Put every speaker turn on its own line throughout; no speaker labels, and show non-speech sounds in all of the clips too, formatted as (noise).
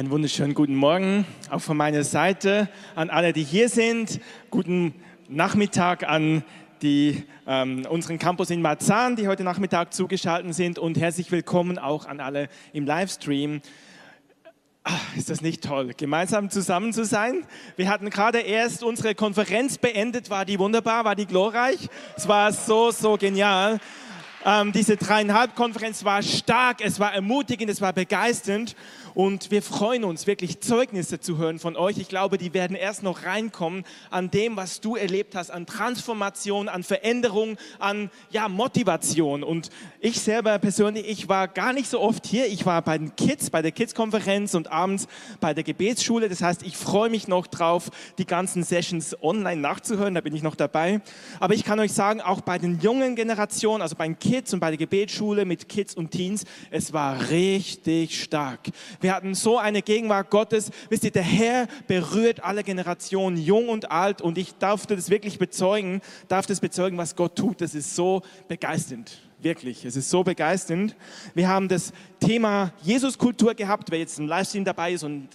Einen wunderschönen guten Morgen auch von meiner Seite an alle, die hier sind. Guten Nachmittag an die, ähm, unseren Campus in Marzahn, die heute Nachmittag zugeschaltet sind. Und herzlich willkommen auch an alle im Livestream. Ach, ist das nicht toll, gemeinsam zusammen zu sein? Wir hatten gerade erst unsere Konferenz beendet. War die wunderbar? War die glorreich? Es war so, so genial. Ähm, diese dreieinhalb Konferenz war stark, es war ermutigend, es war begeisternd. Und wir freuen uns wirklich Zeugnisse zu hören von euch. Ich glaube, die werden erst noch reinkommen an dem, was du erlebt hast, an Transformation, an Veränderung, an ja, Motivation. Und ich selber persönlich, ich war gar nicht so oft hier. Ich war bei den Kids, bei der Kids-Konferenz und abends bei der Gebetsschule. Das heißt, ich freue mich noch drauf, die ganzen Sessions online nachzuhören. Da bin ich noch dabei. Aber ich kann euch sagen, auch bei den jungen Generationen, also bei den Kids und bei der Gebetsschule mit Kids und Teens, es war richtig stark. Wir hatten so eine Gegenwart Gottes. Wisst ihr, der Herr berührt alle Generationen, jung und alt. Und ich durfte das wirklich bezeugen, darf das bezeugen, was Gott tut. Das ist so begeisternd. Wirklich, es ist so begeisternd. Wir haben das Thema Jesuskultur gehabt. Wer jetzt im Livestream dabei ist und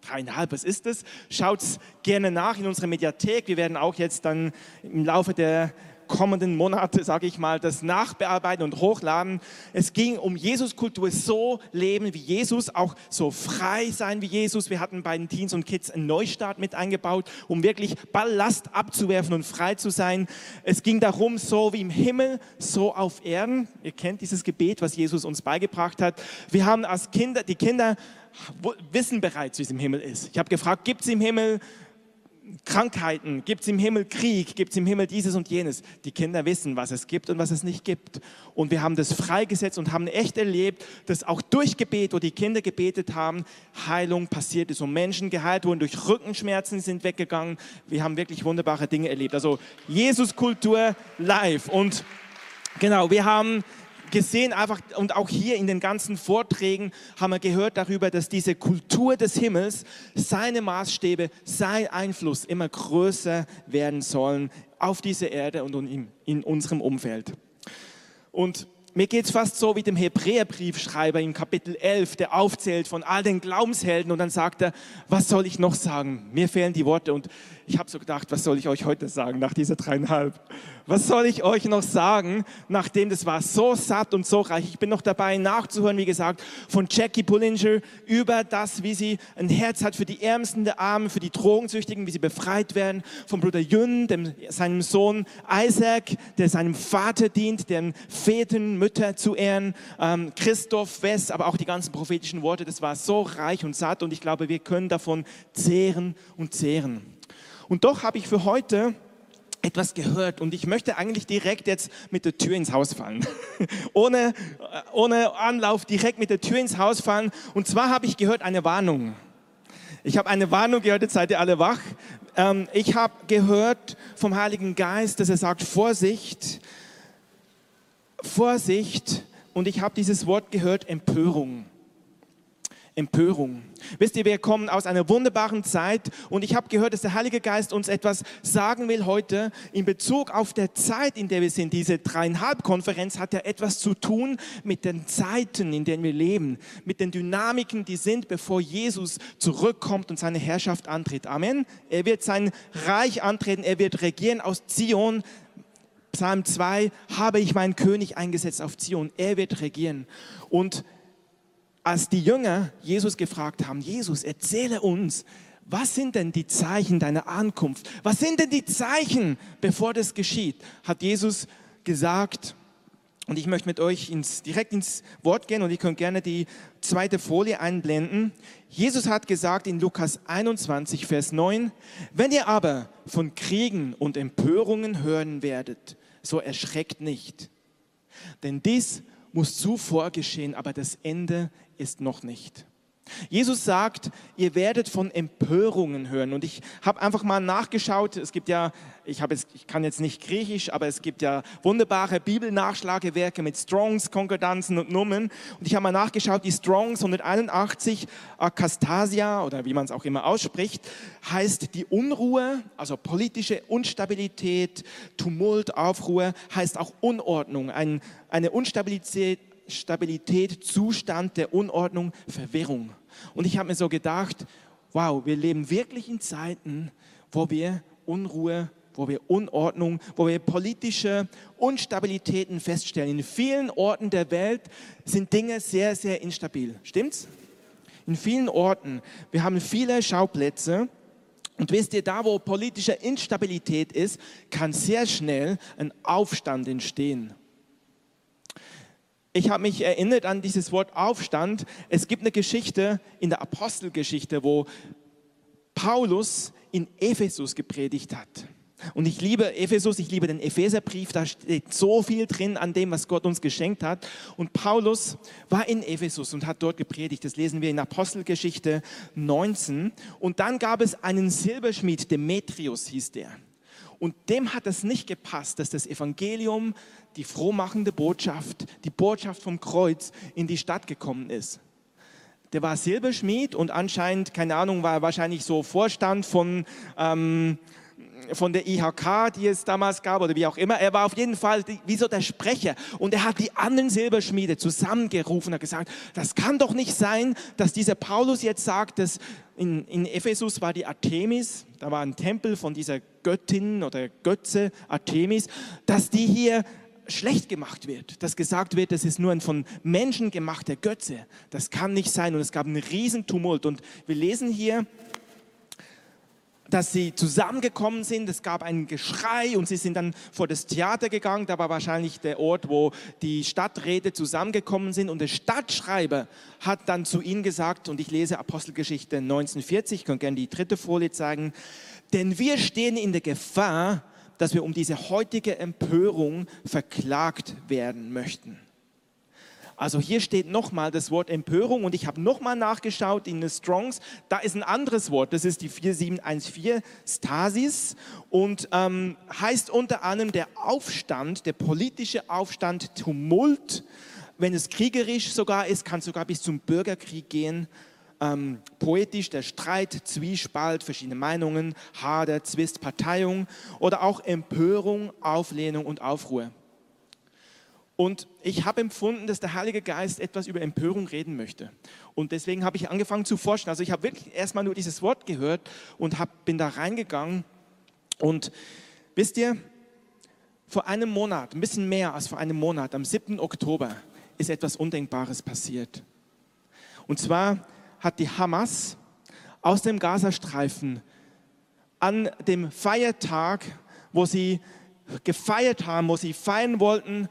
dreieinhalb, was ist das? Schaut gerne nach in unserer Mediathek. Wir werden auch jetzt dann im Laufe der kommenden Monate, sage ich mal, das nachbearbeiten und hochladen. Es ging um Jesuskultur, so leben wie Jesus, auch so frei sein wie Jesus. Wir hatten bei den Teens und Kids einen Neustart mit eingebaut, um wirklich Ballast abzuwerfen und frei zu sein. Es ging darum, so wie im Himmel, so auf Erden. Ihr kennt dieses Gebet, was Jesus uns beigebracht hat. Wir haben als Kinder, die Kinder wissen bereits, wie es im Himmel ist. Ich habe gefragt, gibt es im Himmel Krankheiten, gibt es im Himmel Krieg, gibt es im Himmel dieses und jenes. Die Kinder wissen, was es gibt und was es nicht gibt. Und wir haben das freigesetzt und haben echt erlebt, dass auch durch Gebet, wo die Kinder gebetet haben, Heilung passiert ist und Menschen geheilt wurden, durch Rückenschmerzen sind weggegangen. Wir haben wirklich wunderbare Dinge erlebt. Also Jesuskultur live. Und genau, wir haben gesehen, einfach und auch hier in den ganzen Vorträgen haben wir gehört darüber, dass diese Kultur des Himmels, seine Maßstäbe, sein Einfluss immer größer werden sollen auf diese Erde und in, in unserem Umfeld. Und mir geht es fast so wie dem Hebräerbriefschreiber im Kapitel 11, der aufzählt von all den Glaubenshelden und dann sagt er, was soll ich noch sagen? Mir fehlen die Worte und ich habe so gedacht, was soll ich euch heute sagen nach dieser dreieinhalb? Was soll ich euch noch sagen, nachdem das war so satt und so reich? Ich bin noch dabei nachzuhören, wie gesagt, von Jackie Pullinger über das, wie sie ein Herz hat für die Ärmsten der Armen, für die Drogensüchtigen, wie sie befreit werden. Von Bruder Jün, dem, seinem Sohn Isaac, der seinem Vater dient, den Vätern, Mütter zu ehren. Ähm, Christoph Wess, aber auch die ganzen prophetischen Worte. Das war so reich und satt und ich glaube, wir können davon zehren und zehren. Und doch habe ich für heute etwas gehört und ich möchte eigentlich direkt jetzt mit der Tür ins Haus fallen. (laughs) ohne, ohne Anlauf direkt mit der Tür ins Haus fallen. Und zwar habe ich gehört eine Warnung. Ich habe eine Warnung gehört, jetzt seid ihr alle wach. Ähm, ich habe gehört vom Heiligen Geist, dass er sagt, Vorsicht, Vorsicht. Und ich habe dieses Wort gehört, Empörung. Empörung. Wisst ihr, wir kommen aus einer wunderbaren Zeit und ich habe gehört, dass der Heilige Geist uns etwas sagen will heute in Bezug auf der Zeit, in der wir sind. Diese dreieinhalb Konferenz hat ja etwas zu tun mit den Zeiten, in denen wir leben, mit den Dynamiken, die sind, bevor Jesus zurückkommt und seine Herrschaft antritt. Amen. Er wird sein Reich antreten, er wird regieren aus Zion. Psalm 2, habe ich meinen König eingesetzt auf Zion. Er wird regieren. Und als die Jünger Jesus gefragt haben, Jesus, erzähle uns, was sind denn die Zeichen deiner Ankunft? Was sind denn die Zeichen, bevor das geschieht? Hat Jesus gesagt, und ich möchte mit euch ins, direkt ins Wort gehen und ihr könnt gerne die zweite Folie einblenden. Jesus hat gesagt in Lukas 21, Vers 9, wenn ihr aber von Kriegen und Empörungen hören werdet, so erschreckt nicht. Denn dies muss zuvor geschehen, aber das Ende ist noch nicht. Jesus sagt, ihr werdet von Empörungen hören. Und ich habe einfach mal nachgeschaut. Es gibt ja, ich, jetzt, ich kann jetzt nicht Griechisch, aber es gibt ja wunderbare Bibelnachschlagewerke mit Strongs, Konkordanzen und Nummern. Und ich habe mal nachgeschaut, die Strongs 181, Akastasia oder wie man es auch immer ausspricht, heißt die Unruhe, also politische Unstabilität, Tumult, Aufruhr, heißt auch Unordnung, ein, eine Unstabilität Stabilität, Zustand der Unordnung, Verwirrung. Und ich habe mir so gedacht, wow, wir leben wirklich in Zeiten, wo wir Unruhe, wo wir Unordnung, wo wir politische Unstabilitäten feststellen. In vielen Orten der Welt sind Dinge sehr, sehr instabil. Stimmt's? In vielen Orten. Wir haben viele Schauplätze. Und wisst ihr, da wo politische Instabilität ist, kann sehr schnell ein Aufstand entstehen. Ich habe mich erinnert an dieses Wort Aufstand. Es gibt eine Geschichte in der Apostelgeschichte, wo Paulus in Ephesus gepredigt hat. Und ich liebe Ephesus, ich liebe den Epheserbrief, da steht so viel drin an dem, was Gott uns geschenkt hat. Und Paulus war in Ephesus und hat dort gepredigt. Das lesen wir in Apostelgeschichte 19. Und dann gab es einen Silberschmied, Demetrius hieß der. Und dem hat es nicht gepasst, dass das Evangelium, die frohmachende Botschaft, die Botschaft vom Kreuz in die Stadt gekommen ist. Der war Silberschmied und anscheinend, keine Ahnung, war wahrscheinlich so Vorstand von, ähm, von der IHK, die es damals gab oder wie auch immer. Er war auf jeden Fall wie so der Sprecher und er hat die anderen Silberschmiede zusammengerufen und hat gesagt, das kann doch nicht sein, dass dieser Paulus jetzt sagt, dass in, in Ephesus war die Artemis, da war ein Tempel von dieser Göttin oder Götze Artemis, dass die hier schlecht gemacht wird, dass gesagt wird, das ist nur ein von Menschen gemachter Götze. Das kann nicht sein und es gab einen riesen Tumult und wir lesen hier dass sie zusammengekommen sind. Es gab ein Geschrei und sie sind dann vor das Theater gegangen. Da war wahrscheinlich der Ort, wo die Stadträte zusammengekommen sind. Und der Stadtschreiber hat dann zu ihnen gesagt, und ich lese Apostelgeschichte 1940, ich kann gerne die dritte Folie zeigen, denn wir stehen in der Gefahr, dass wir um diese heutige Empörung verklagt werden möchten. Also hier steht nochmal das Wort Empörung und ich habe nochmal nachgeschaut in den Strongs. Da ist ein anderes Wort, das ist die 4714 Stasis und ähm, heißt unter anderem der Aufstand, der politische Aufstand, Tumult. Wenn es kriegerisch sogar ist, kann es sogar bis zum Bürgerkrieg gehen. Ähm, poetisch der Streit, Zwiespalt, verschiedene Meinungen, Hader, Zwist, Parteiung oder auch Empörung, Auflehnung und Aufruhr. Und ich habe empfunden, dass der Heilige Geist etwas über Empörung reden möchte. Und deswegen habe ich angefangen zu forschen. Also ich habe wirklich erstmal nur dieses Wort gehört und hab, bin da reingegangen. Und wisst ihr, vor einem Monat, ein bisschen mehr als vor einem Monat, am 7. Oktober, ist etwas Undenkbares passiert. Und zwar hat die Hamas aus dem Gazastreifen an dem Feiertag, wo sie gefeiert haben, wo sie feiern wollten,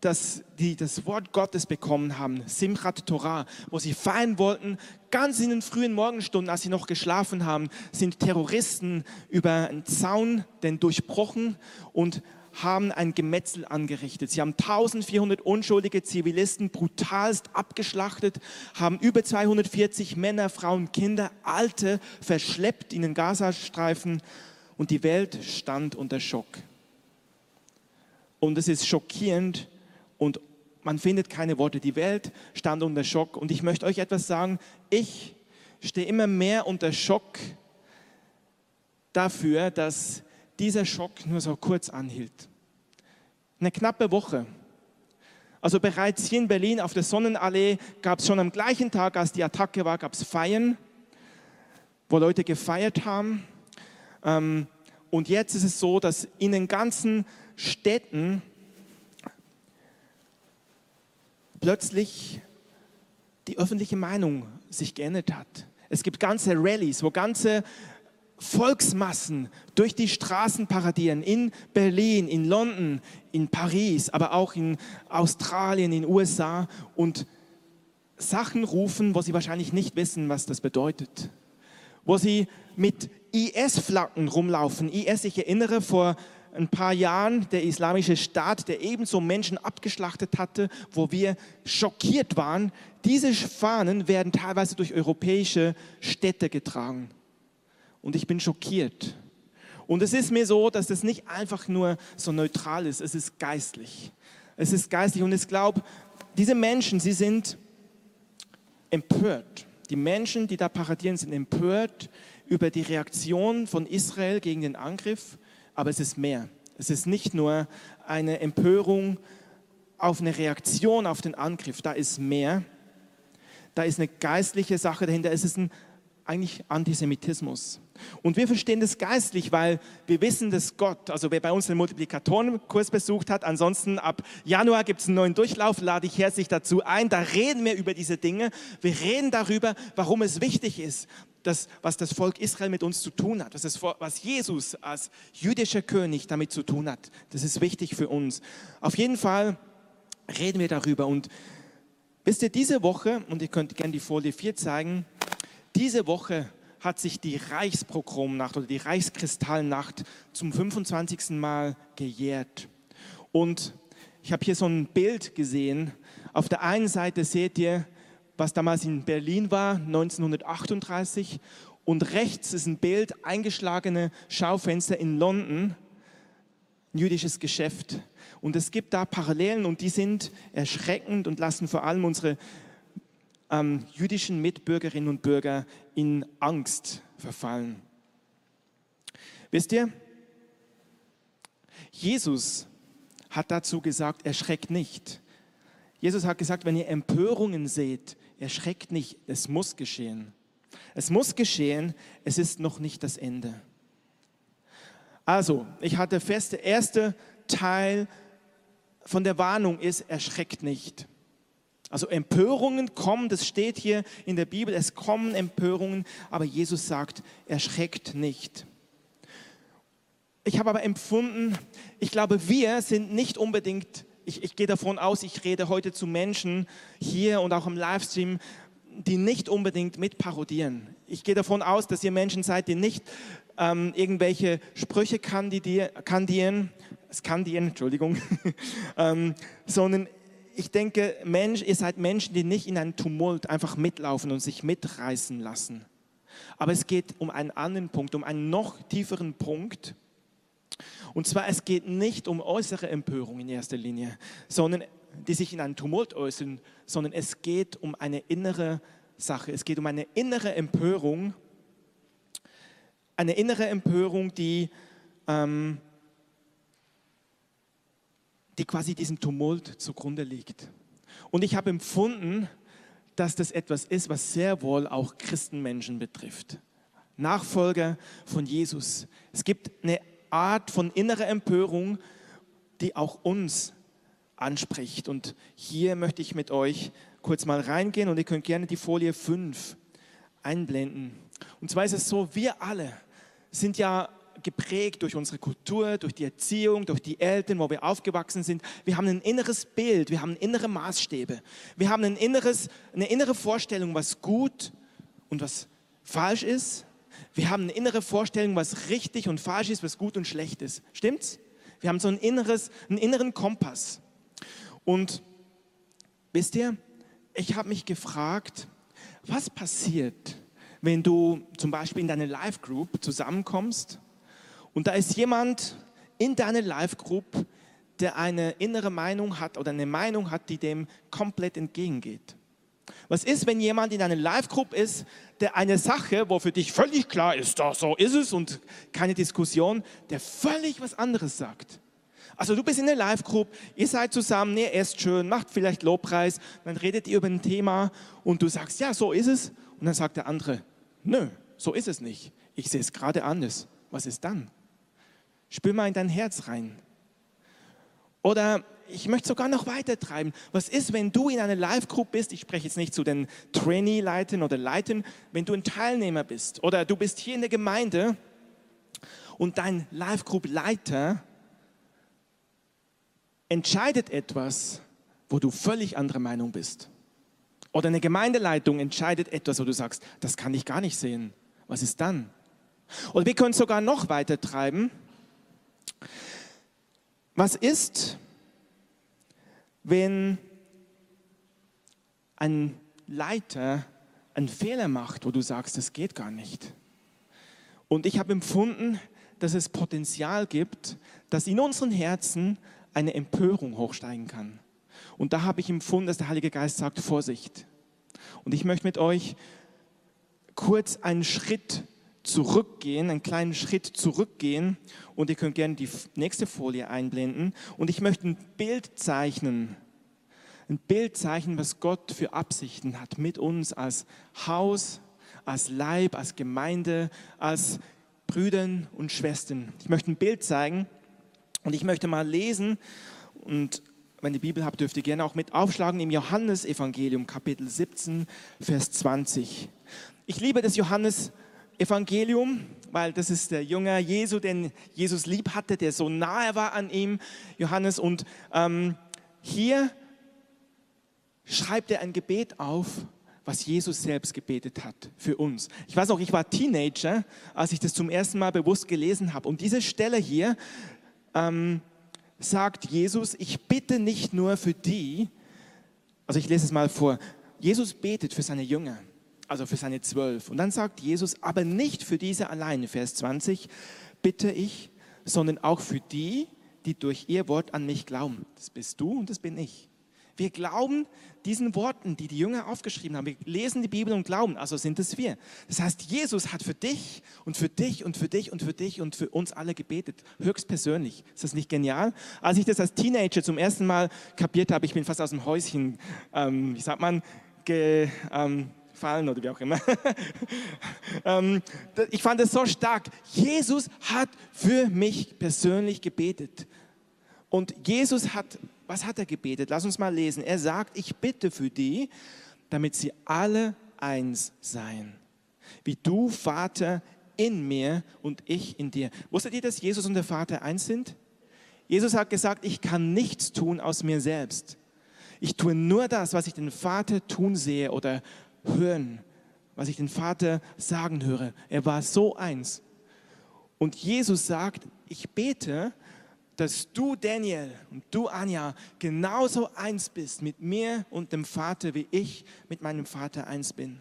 dass die das Wort Gottes bekommen haben, Simchat Torah, wo sie feiern wollten, ganz in den frühen Morgenstunden, als sie noch geschlafen haben, sind Terroristen über einen Zaun den durchbrochen und haben ein Gemetzel angerichtet. Sie haben 1400 unschuldige Zivilisten brutalst abgeschlachtet, haben über 240 Männer, Frauen, Kinder, Alte verschleppt in den Gazastreifen und die Welt stand unter Schock. Und es ist schockierend, und man findet keine Worte. Die Welt stand unter Schock. Und ich möchte euch etwas sagen. Ich stehe immer mehr unter Schock dafür, dass dieser Schock nur so kurz anhielt. Eine knappe Woche. Also bereits hier in Berlin auf der Sonnenallee gab es schon am gleichen Tag, als die Attacke war, gab es Feiern, wo Leute gefeiert haben. Ähm, und jetzt ist es so, dass in den ganzen Städten plötzlich die öffentliche Meinung sich geändert hat. Es gibt ganze Rallyes, wo ganze Volksmassen durch die Straßen paradieren, in Berlin, in London, in Paris, aber auch in Australien, in den USA und Sachen rufen, wo sie wahrscheinlich nicht wissen, was das bedeutet. Wo sie mit IS-Flaggen rumlaufen. IS, ich erinnere, vor ein paar Jahren der islamische Staat, der ebenso Menschen abgeschlachtet hatte, wo wir schockiert waren. Diese Fahnen werden teilweise durch europäische Städte getragen. Und ich bin schockiert. Und es ist mir so, dass das nicht einfach nur so neutral ist, es ist geistlich. Es ist geistlich und ich glaube, diese Menschen, sie sind empört. Die Menschen, die da paradieren, sind empört über die Reaktion von Israel gegen den Angriff aber es ist mehr. Es ist nicht nur eine Empörung auf eine Reaktion auf den Angriff, da ist mehr. da ist eine geistliche Sache dahinter, es ist ein eigentlich Antisemitismus. Und wir verstehen das geistlich, weil wir wissen, dass Gott, also wer bei uns den Multiplikatorenkurs besucht hat, ansonsten ab Januar gibt es einen neuen Durchlauf, lade ich herzlich dazu ein. Da reden wir über diese Dinge. Wir reden darüber, warum es wichtig ist, dass, was das Volk Israel mit uns zu tun hat, was, das, was Jesus als jüdischer König damit zu tun hat. Das ist wichtig für uns. Auf jeden Fall reden wir darüber. Und wisst ihr, diese Woche, und ihr könnt gerne die Folie 4 zeigen, diese Woche hat sich die Reichsprogromnacht oder die Reichskristallnacht zum 25. Mal gejährt. Und ich habe hier so ein Bild gesehen. Auf der einen Seite seht ihr, was damals in Berlin war, 1938. Und rechts ist ein Bild, eingeschlagene Schaufenster in London, ein jüdisches Geschäft. Und es gibt da Parallelen und die sind erschreckend und lassen vor allem unsere ähm, jüdischen Mitbürgerinnen und Bürger in Angst verfallen. Wisst ihr, Jesus hat dazu gesagt, erschreckt nicht. Jesus hat gesagt, wenn ihr Empörungen seht, erschreckt nicht, es muss geschehen. Es muss geschehen, es ist noch nicht das Ende. Also, ich hatte fest, der erste Teil von der Warnung ist, erschreckt nicht. Also Empörungen kommen, das steht hier in der Bibel, es kommen Empörungen, aber Jesus sagt, erschreckt nicht. Ich habe aber empfunden, ich glaube, wir sind nicht unbedingt, ich, ich gehe davon aus, ich rede heute zu Menschen hier und auch im Livestream, die nicht unbedingt mitparodieren. Ich gehe davon aus, dass ihr Menschen seid, die nicht ähm, irgendwelche Sprüche kandieren, skandieren, Entschuldigung, (laughs) ähm, sondern ich denke, Mensch, ihr seid Menschen, die nicht in einen Tumult einfach mitlaufen und sich mitreißen lassen. Aber es geht um einen anderen Punkt, um einen noch tieferen Punkt. Und zwar, es geht nicht um äußere Empörung in erster Linie, sondern die sich in einen Tumult äußern, sondern es geht um eine innere Sache. Es geht um eine innere Empörung, eine innere Empörung, die ähm, die quasi diesem Tumult zugrunde liegt. Und ich habe empfunden, dass das etwas ist, was sehr wohl auch Christenmenschen betrifft. Nachfolger von Jesus. Es gibt eine Art von innerer Empörung, die auch uns anspricht. Und hier möchte ich mit euch kurz mal reingehen und ihr könnt gerne die Folie 5 einblenden. Und zwar ist es so, wir alle sind ja geprägt durch unsere Kultur, durch die Erziehung, durch die Eltern, wo wir aufgewachsen sind. Wir haben ein inneres Bild, wir haben innere Maßstäbe. Wir haben ein inneres, eine innere Vorstellung, was gut und was falsch ist. Wir haben eine innere Vorstellung, was richtig und falsch ist, was gut und schlecht ist. Stimmt's? Wir haben so ein inneres, einen inneren Kompass. Und wisst ihr, ich habe mich gefragt, was passiert, wenn du zum Beispiel in deine Live Group zusammenkommst und da ist jemand in deiner Live-Group, der eine innere Meinung hat oder eine Meinung hat, die dem komplett entgegengeht. Was ist, wenn jemand in einer Live-Group ist, der eine Sache, wo für dich völlig klar ist, da so ist es und keine Diskussion, der völlig was anderes sagt? Also du bist in der Live-Group, ihr seid zusammen, ihr esst schön, macht vielleicht Lobpreis, dann redet ihr über ein Thema und du sagst, ja, so ist es. Und dann sagt der andere, nö, so ist es nicht. Ich sehe es gerade anders. Was ist dann? Spür mal in dein Herz rein. Oder ich möchte sogar noch weiter treiben. Was ist, wenn du in einer Live-Group bist? Ich spreche jetzt nicht zu den Trainee-Leitern oder Leitern. Wenn du ein Teilnehmer bist oder du bist hier in der Gemeinde und dein Live-Group-Leiter entscheidet etwas, wo du völlig anderer Meinung bist. Oder eine Gemeindeleitung entscheidet etwas, wo du sagst, das kann ich gar nicht sehen. Was ist dann? Oder wir können sogar noch weiter treiben. Was ist, wenn ein Leiter einen Fehler macht, wo du sagst, das geht gar nicht? Und ich habe empfunden, dass es Potenzial gibt, dass in unseren Herzen eine Empörung hochsteigen kann. Und da habe ich empfunden, dass der Heilige Geist sagt, Vorsicht. Und ich möchte mit euch kurz einen Schritt zurückgehen, einen kleinen Schritt zurückgehen und ihr könnt gerne die nächste Folie einblenden und ich möchte ein Bild zeichnen, Ein Bildzeichen, was Gott für Absichten hat mit uns als Haus, als Leib, als Gemeinde, als Brüdern und Schwestern. Ich möchte ein Bild zeigen und ich möchte mal lesen und wenn ihr Bibel habt, dürft ihr gerne auch mit aufschlagen im Johannesevangelium, Kapitel 17, Vers 20. Ich liebe das Johannesevangelium, weil das ist der Jünger Jesu, den Jesus lieb hatte, der so nahe war an ihm, Johannes. Und ähm, hier schreibt er ein Gebet auf, was Jesus selbst gebetet hat für uns. Ich weiß auch, ich war Teenager, als ich das zum ersten Mal bewusst gelesen habe. Und diese Stelle hier, ähm, sagt Jesus, ich bitte nicht nur für die, also ich lese es mal vor, Jesus betet für seine Jünger, also für seine zwölf. Und dann sagt Jesus, aber nicht für diese alleine, Vers 20, bitte ich, sondern auch für die, die durch ihr Wort an mich glauben. Das bist du und das bin ich. Wir glauben diesen Worten, die die Jünger aufgeschrieben haben. Wir lesen die Bibel und glauben, also sind es wir. Das heißt, Jesus hat für dich und für dich und für dich und für dich und für uns alle gebetet, höchstpersönlich. Ist das nicht genial? Als ich das als Teenager zum ersten Mal kapiert habe, ich bin fast aus dem Häuschen, ähm, wie sagt man, ge, ähm, fallen oder wie auch immer. (laughs) Ähm, ich fand es so stark. Jesus hat für mich persönlich gebetet. Und Jesus hat was hat er gebetet? Lass uns mal lesen. Er sagt, ich bitte für die, damit sie alle eins seien. Wie du, Vater, in mir und ich in dir. Wusstet ihr, dass Jesus und der Vater eins sind? Jesus hat gesagt, ich kann nichts tun aus mir selbst. Ich tue nur das, was ich den Vater tun sehe oder hören, was ich den Vater sagen höre. Er war so eins. Und Jesus sagt, ich bete, dass du, Daniel, und du, Anja, genauso eins bist mit mir und dem Vater, wie ich mit meinem Vater eins bin.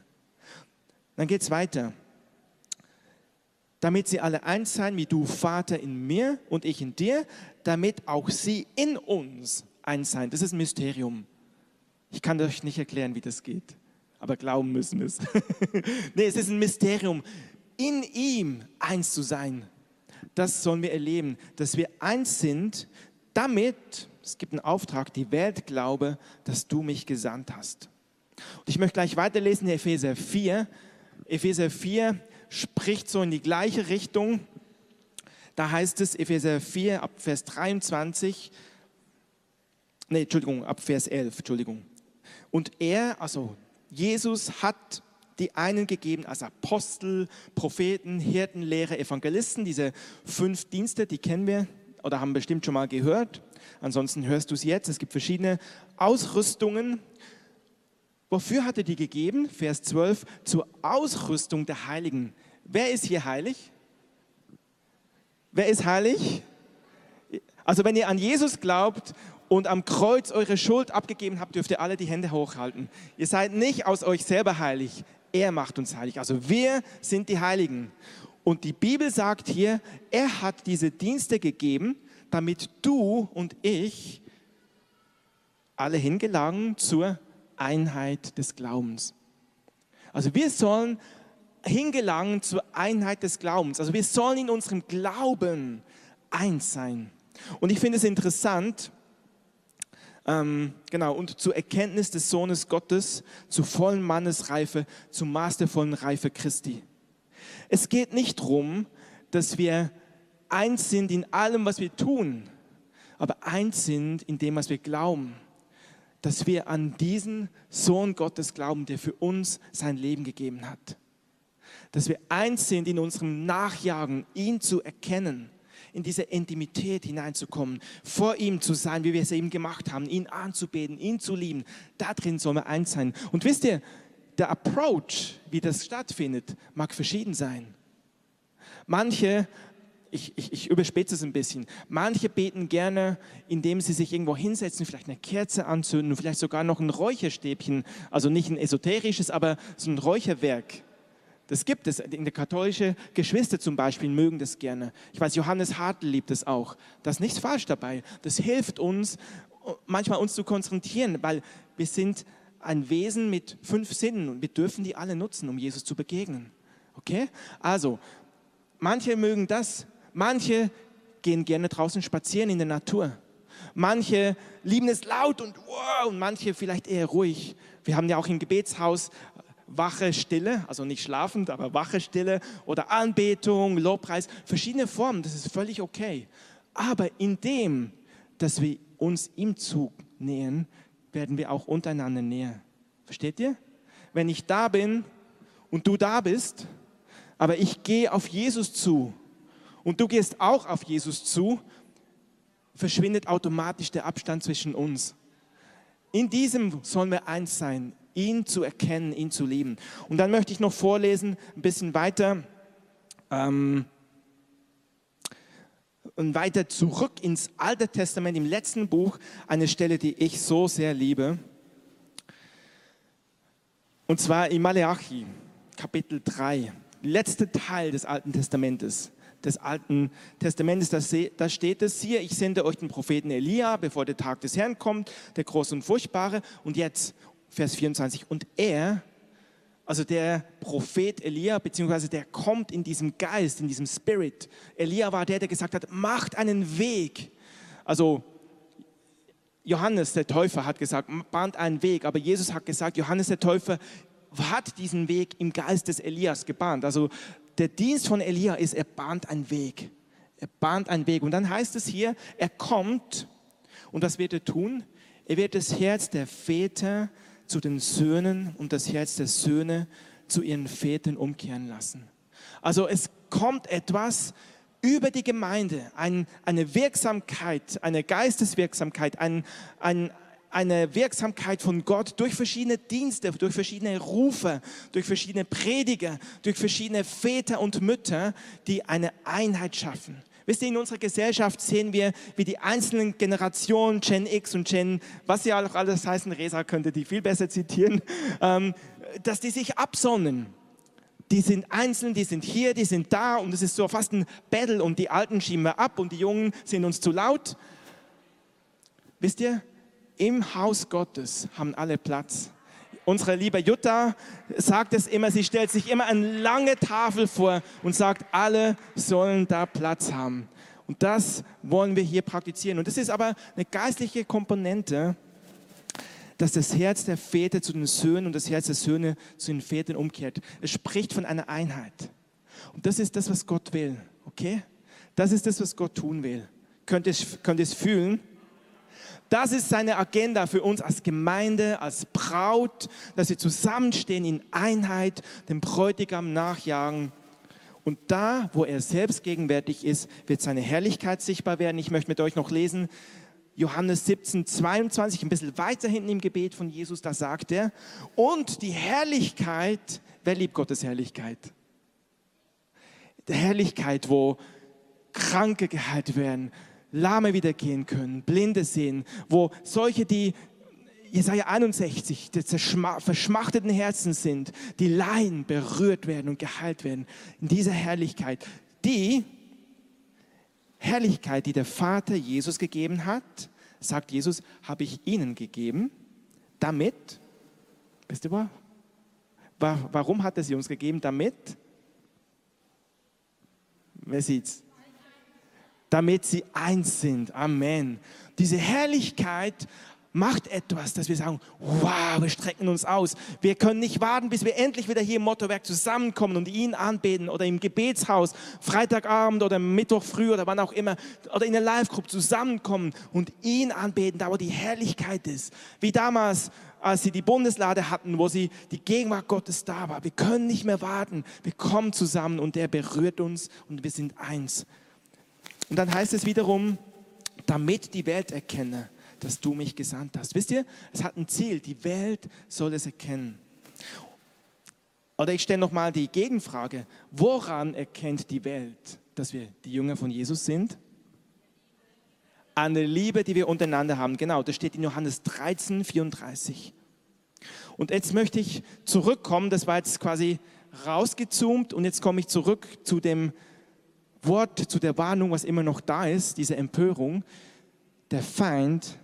Dann geht es weiter. Damit sie alle eins sein, wie du, Vater, in mir und ich in dir, damit auch sie in uns eins sein. Das ist ein Mysterium. Ich kann euch nicht erklären, wie das geht, aber glauben müssen es. (laughs) nee, es ist ein Mysterium, in ihm eins zu sein das sollen wir erleben, dass wir eins sind, damit, es gibt einen Auftrag, die Welt glaube, dass du mich gesandt hast. Und ich möchte gleich weiterlesen, Epheser 4. Epheser 4 spricht so in die gleiche Richtung. Da heißt es, Epheser 4 ab Vers 23, nee, Entschuldigung, ab Vers 11, Entschuldigung. Und er, also Jesus hat die einen gegeben als Apostel, Propheten, Hirten, Lehrer, Evangelisten. Diese fünf Dienste, die kennen wir oder haben bestimmt schon mal gehört. Ansonsten hörst du es jetzt. Es gibt verschiedene Ausrüstungen. Wofür hat er die gegeben? Vers 12, zur Ausrüstung der Heiligen. Wer ist hier heilig? Wer ist heilig? Also wenn ihr an Jesus glaubt und am Kreuz eure Schuld abgegeben habt, dürft ihr alle die Hände hochhalten. Ihr seid nicht aus euch selber heilig. Er macht uns heilig. Also wir sind die Heiligen. Und die Bibel sagt hier, er hat diese Dienste gegeben, damit du und ich alle hingelangen zur Einheit des Glaubens. Also wir sollen hingelangen zur Einheit des Glaubens. Also wir sollen in unserem Glauben eins sein. Und ich finde es interessant, ähm, genau, und zur Erkenntnis des Sohnes Gottes, zu vollen Mannesreife, zum Maß der vollen Reife Christi. Es geht nicht darum, dass wir eins sind in allem, was wir tun, aber eins sind in dem, was wir glauben. Dass wir an diesen Sohn Gottes glauben, der für uns sein Leben gegeben hat. Dass wir eins sind in unserem Nachjagen, ihn zu erkennen in diese Intimität hineinzukommen, vor ihm zu sein, wie wir es eben gemacht haben, ihn anzubeten, ihn zu lieben. Da drin sollen wir eins sein. Und wisst ihr, der Approach, wie das stattfindet, mag verschieden sein. Manche ich, ich, ich, überspitze es ein bisschen. Manche beten gerne, indem sie sich irgendwo hinsetzen, vielleicht eine Kerze anzünden, vielleicht sogar noch ein Räucherstäbchen, also nicht ein esoterisches, aber so ein Räucherwerk das gibt es. In der katholischen Geschwister zum Beispiel mögen das gerne. Ich weiß, Johannes Hartl liebt es auch. Da ist nichts falsch dabei. Das hilft uns, manchmal uns zu konzentrieren, weil wir sind ein Wesen mit fünf Sinnen und wir dürfen die alle nutzen, um Jesus zu begegnen. Okay? Also, manche mögen das. Manche gehen gerne draußen spazieren in der Natur. Manche lieben es laut und wow, und manche vielleicht eher ruhig. Wir haben ja auch im Gebetshaus wache Stille, also nicht schlafend, aber wache Stille oder Anbetung, Lobpreis, verschiedene Formen, das ist völlig okay. Aber in dem, dass wir uns ihm zunähern, werden wir auch untereinander näher. Versteht ihr? Wenn ich da bin und du da bist, aber ich gehe auf Jesus zu und du gehst auch auf Jesus zu, verschwindet automatisch der Abstand zwischen uns. In diesem sollen wir eins sein, ihn zu erkennen, ihn zu lieben. Und dann möchte ich noch vorlesen, ein bisschen weiter. Ähm, und weiter zurück ins Alte Testament, im letzten Buch, eine Stelle, die ich so sehr liebe. Und zwar in Malachi, Kapitel 3, letzter Teil des Alten Testamentes. Des Alten Testamentes, da steht es, hier, ich sende euch den Propheten Elia, bevor der Tag des Herrn kommt, der große und furchtbare. Und jetzt, Vers 24, und er, also der Prophet Elia, beziehungsweise der kommt in diesem Geist, in diesem Spirit. Elia war der, der gesagt hat, macht einen Weg. Also Johannes der Täufer hat gesagt, bahnt einen Weg, aber Jesus hat gesagt, Johannes der Täufer hat diesen Weg im Geist des Elias gebahnt. Also der Dienst von Elia ist, er bahnt einen Weg. Er bahnt einen Weg. Und dann heißt es hier, er kommt und was wird er tun? Er wird das Herz der Väter zu den Söhnen und das Herz der Söhne zu ihren Vätern umkehren lassen. Also es kommt etwas über die Gemeinde, ein, eine Wirksamkeit, eine Geisteswirksamkeit, ein, ein, eine Wirksamkeit von Gott durch verschiedene Dienste, durch verschiedene Rufe, durch verschiedene Prediger, durch verschiedene Väter und Mütter, die eine Einheit schaffen. Wisst ihr, in unserer Gesellschaft sehen wir, wie die einzelnen Generationen, Gen X und Gen, was sie auch alles heißen, Resa könnte die viel besser zitieren, ähm, dass die sich absonnen. Die sind einzeln, die sind hier, die sind da und es ist so fast ein Battle und die Alten schieben wir ab und die Jungen sind uns zu laut. Wisst ihr, im Haus Gottes haben alle Platz. Unsere liebe Jutta sagt es immer, sie stellt sich immer eine lange Tafel vor und sagt, alle sollen da Platz haben. Und das wollen wir hier praktizieren. Und das ist aber eine geistliche Komponente, dass das Herz der Väter zu den Söhnen und das Herz der Söhne zu den Vätern umkehrt. Es spricht von einer Einheit. Und das ist das, was Gott will. Okay? Das ist das, was Gott tun will. Könnt ihr, könnt es fühlen? Das ist seine Agenda für uns als Gemeinde, als Braut, dass wir zusammenstehen in Einheit, dem Bräutigam nachjagen. Und da, wo er selbst gegenwärtig ist, wird seine Herrlichkeit sichtbar werden. Ich möchte mit euch noch lesen, Johannes 17, 22, ein bisschen weiter hinten im Gebet von Jesus, da sagt er, und die Herrlichkeit, wer liebt Gottes Herrlichkeit? Die Herrlichkeit, wo Kranke geheilt werden, Lahme wieder gehen können, Blinde sehen, wo solche, die Jesaja 61, die verschmachteten Herzen sind, die Laien berührt werden und geheilt werden. In dieser Herrlichkeit, die Herrlichkeit, die der Vater Jesus gegeben hat, sagt Jesus, habe ich ihnen gegeben, damit, wisst ihr was? Warum hat er sie uns gegeben? Damit, wer sieht's? Damit sie eins sind. Amen. Diese Herrlichkeit macht etwas, dass wir sagen, wow, wir strecken uns aus. Wir können nicht warten, bis wir endlich wieder hier im Mottowerk zusammenkommen und ihn anbeten oder im Gebetshaus, Freitagabend oder Mittwoch früh oder wann auch immer, oder in der Live-Gruppe zusammenkommen und ihn anbeten, da wo die Herrlichkeit ist. Wie damals, als sie die Bundeslade hatten, wo sie die Gegenwart Gottes da war. Wir können nicht mehr warten. Wir kommen zusammen und er berührt uns und wir sind eins. Und dann heißt es wiederum, damit die Welt erkenne, dass du mich gesandt hast. Wisst ihr, es hat ein Ziel, die Welt soll es erkennen. Oder ich stelle nochmal die Gegenfrage, woran erkennt die Welt, dass wir die Jünger von Jesus sind? An der Liebe, die wir untereinander haben. Genau, das steht in Johannes 13, 34. Und jetzt möchte ich zurückkommen, das war jetzt quasi rausgezoomt und jetzt komme ich zurück zu dem Wort zu der Warnung, was immer noch da ist, diese Empörung. Der Feind,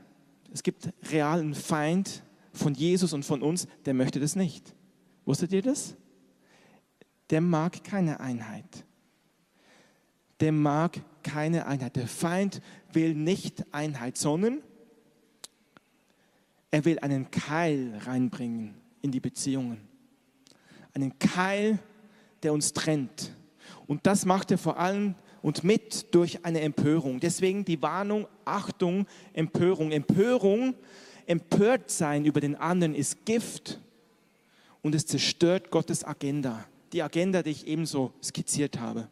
es gibt realen Feind von Jesus und von uns, der möchte das nicht. Wusstet ihr das? Der mag keine Einheit. der mag keine Einheit. Der Feind will nicht Einheit, sondern er will einen Keil reinbringen in die Beziehungen. Einen Keil, der uns trennt. Und das macht er vor allem und mit durch eine Empörung. Deswegen die Warnung, Achtung, Empörung. Empörung, empört sein über den anderen ist Gift und es zerstört Gottes Agenda. Die Agenda, die ich ebenso skizziert habe.